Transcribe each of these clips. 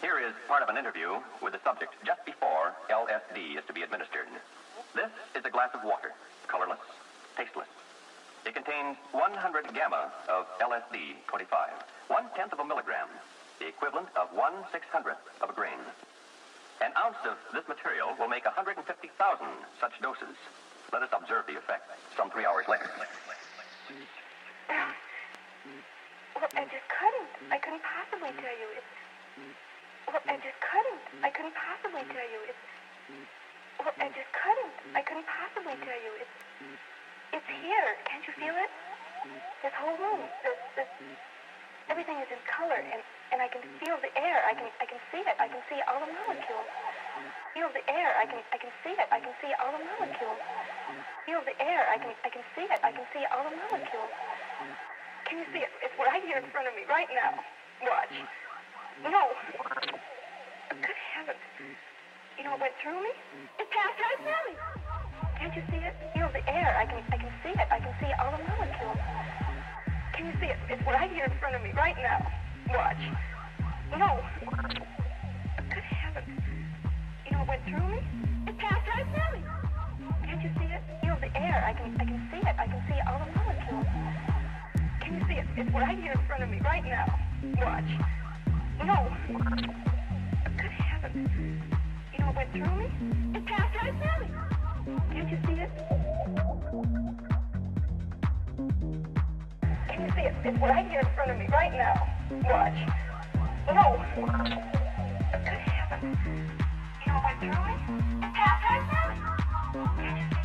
Here is part of an interview with the subject just before LSD is to be administered. This is a glass of water, colorless, tasteless. It contains 100 gamma of LSD 25, one tenth of a milligram, the equivalent of one six hundredth of a grain. An ounce of this material will make 150,000 such doses. Let us observe the effect some three hours later. Well, I just couldn't. I couldn't possibly tell you. It's. Well, I just couldn't. I couldn't possibly tell you. It's. Well, I just couldn't. I couldn't possibly tell you. It's. It's here. Can't you feel it? This whole room. This. This. Everything is in color, and and I can feel the air. I can. I can see it. I can see all the molecules. Feel the air. I can. I can see it. I can see all the molecules. Feel the air. I can. I can see it. I can see all the molecules. Can you see it? It's right here in front of me, right now. Watch. No. Good heavens. You know what went through me? It passed right through me. Can't you see it? Feel the air. I can I can see it. I can see all the molecules. Can you see it? It's right here in front of me, right now. Watch. No. Good heavens. You know what went through me? It passed right through me. Can't you see it? Feel the air. I can I can see it. I can see all the molecules. Can you see it? It's right here in front of me, right now. Watch. No. Good heavens. You know what went through me? It passed right through me. Can't you see it? Can you see it? It's right here in front of me, right now. Watch. No. Good heavens. You know what went through me? It passed right through me. Can't you?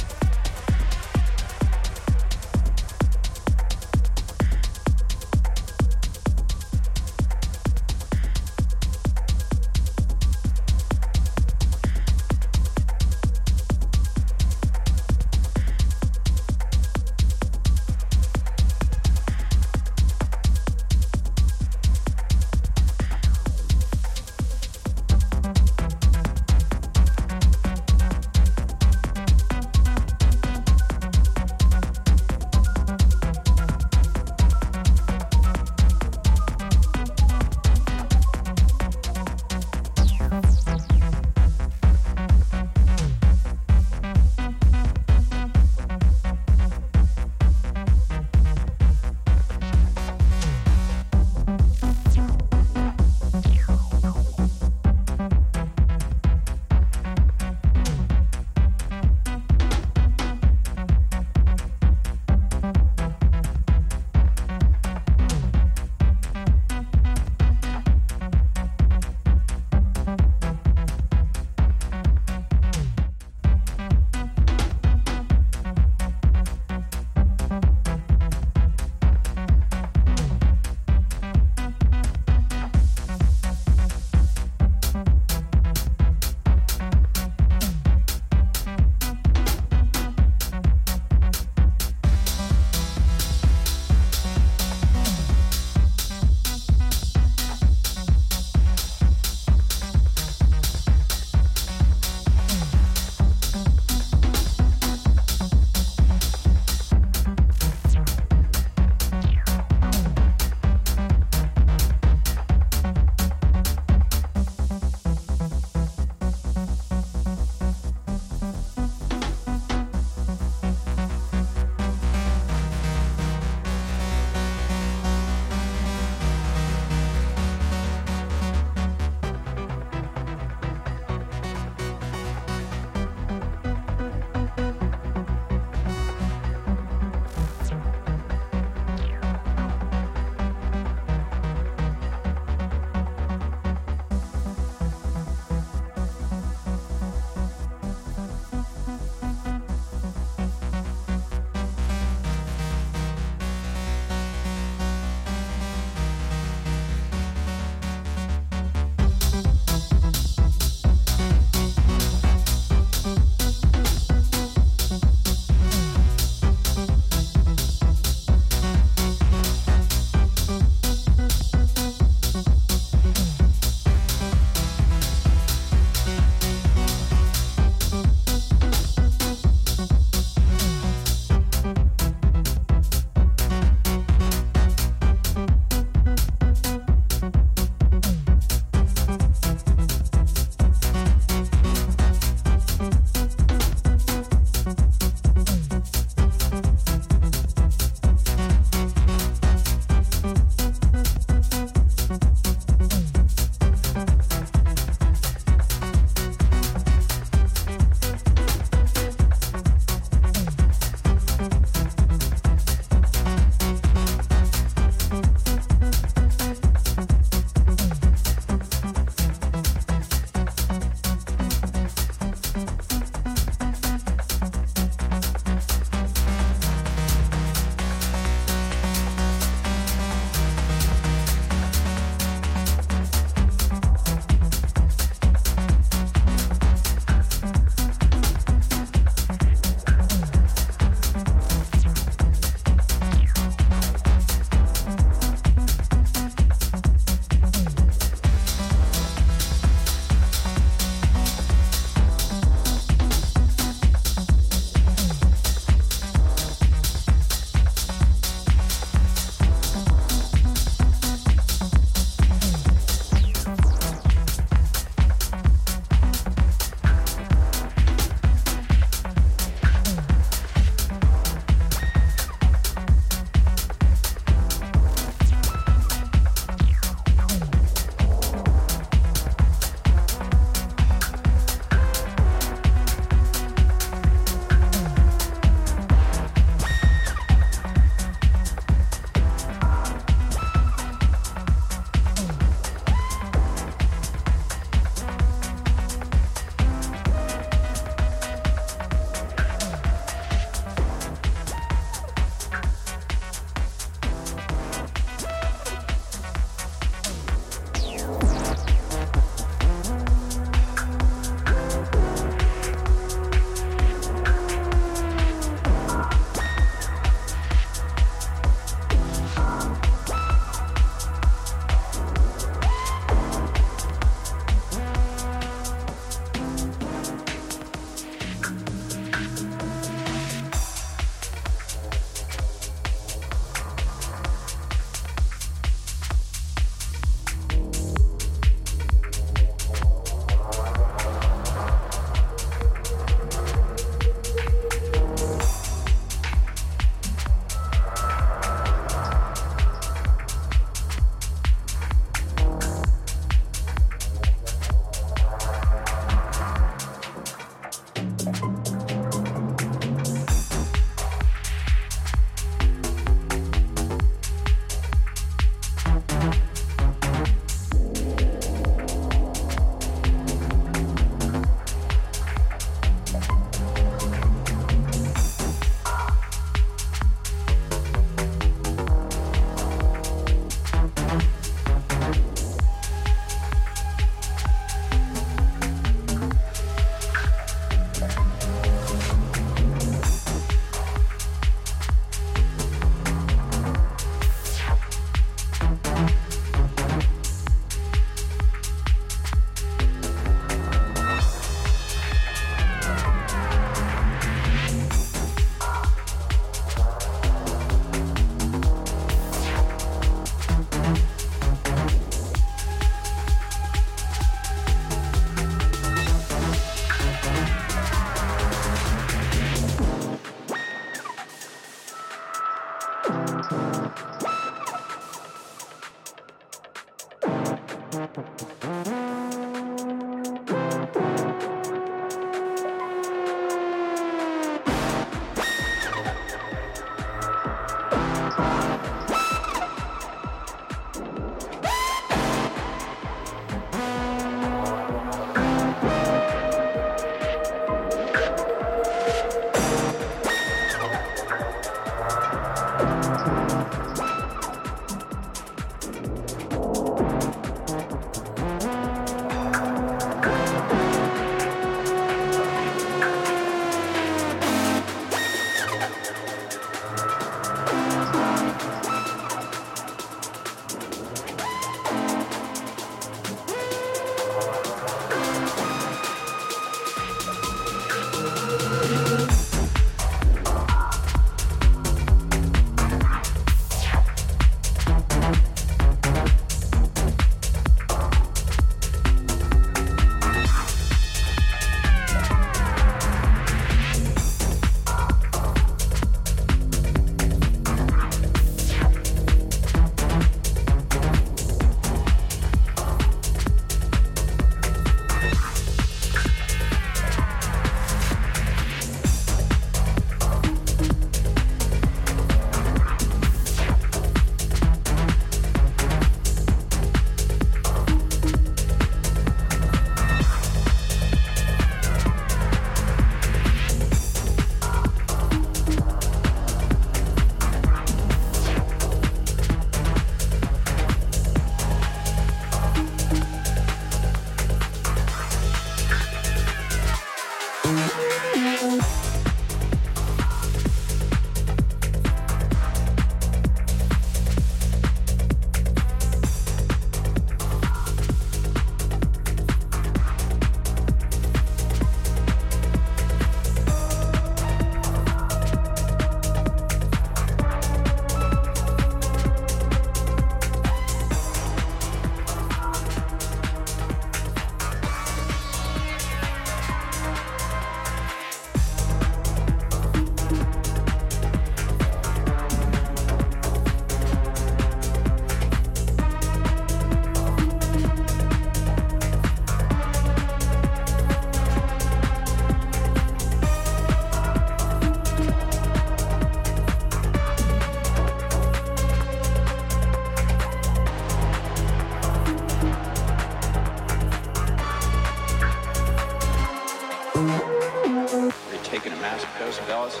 taken a massive dose of LSD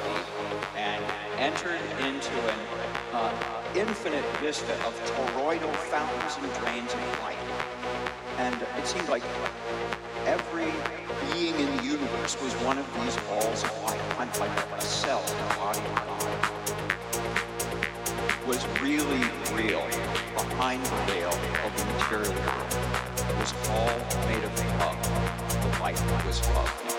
and entered into an uh, infinite vista of toroidal fountains and drains of light. And it seemed like every being in the universe was one of these balls of light, I'm like a cell in a body of God, was really real behind the veil of the material world. It was all made of love. The light was love.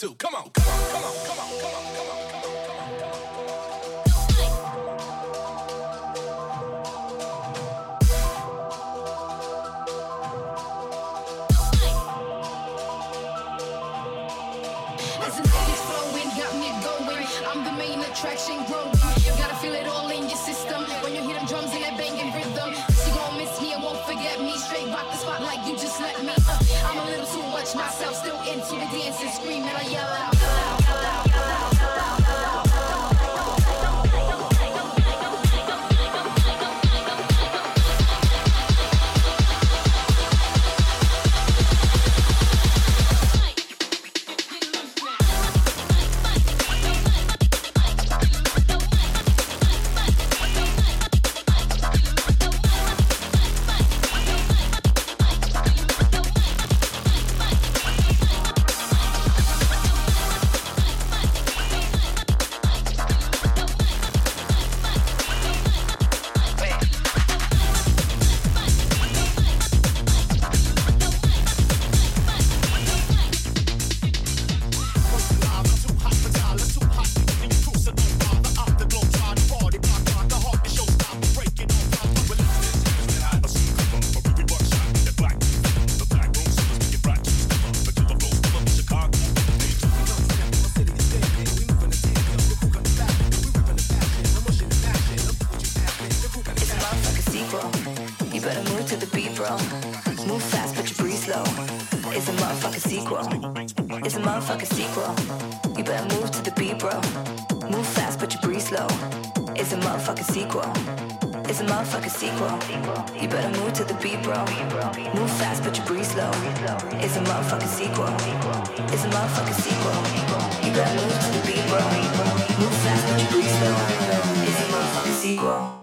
Too. Come on. You better move to the beat, bro. Move fast, but you breathe slow. It's a motherfucking sequel. It's a motherfucking sequel. You better move to the beat, bro. Move fast, but you breathe slow. It's a motherfucking sequel. It's a motherfucking sequel. You better move to the beat, bro. Move fast, but you breathe slow. It's a motherfucking sequel. It's a motherfucking sequel. You better move to the beat, bro. Move fast, but you breathe slow. It's a motherfucking sequel.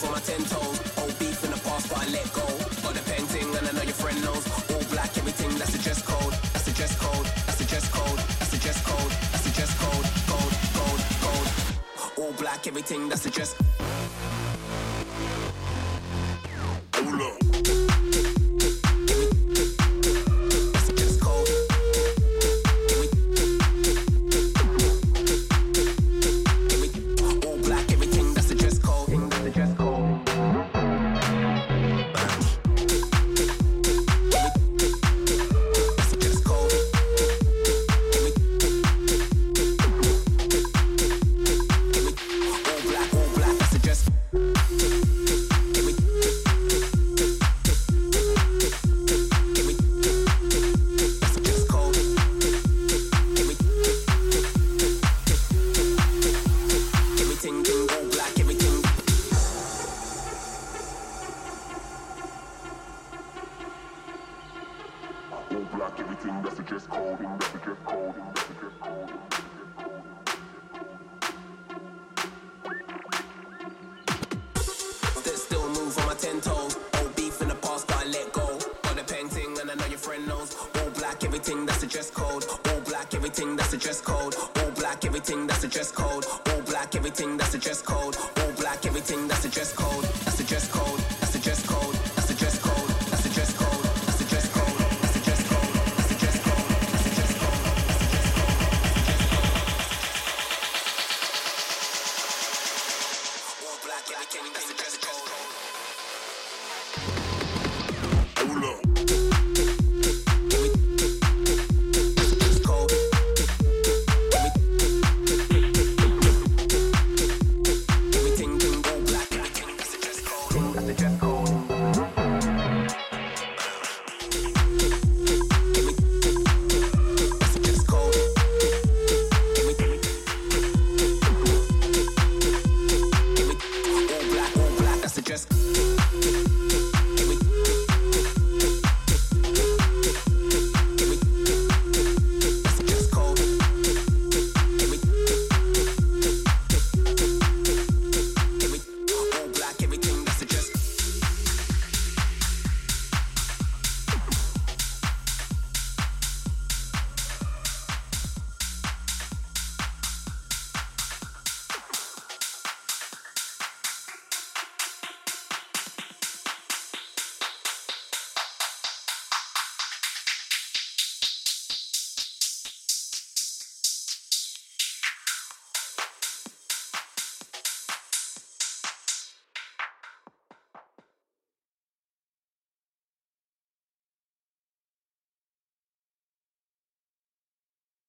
for my ten toes. Old beef in the past, but I let go. Got the painting, and I know your friend knows. All black, everything, that's the dress code. That's the dress code. That's the dress code. That's the dress code. That's the dress code. Gold, gold, gold. All black, everything, that's the dress.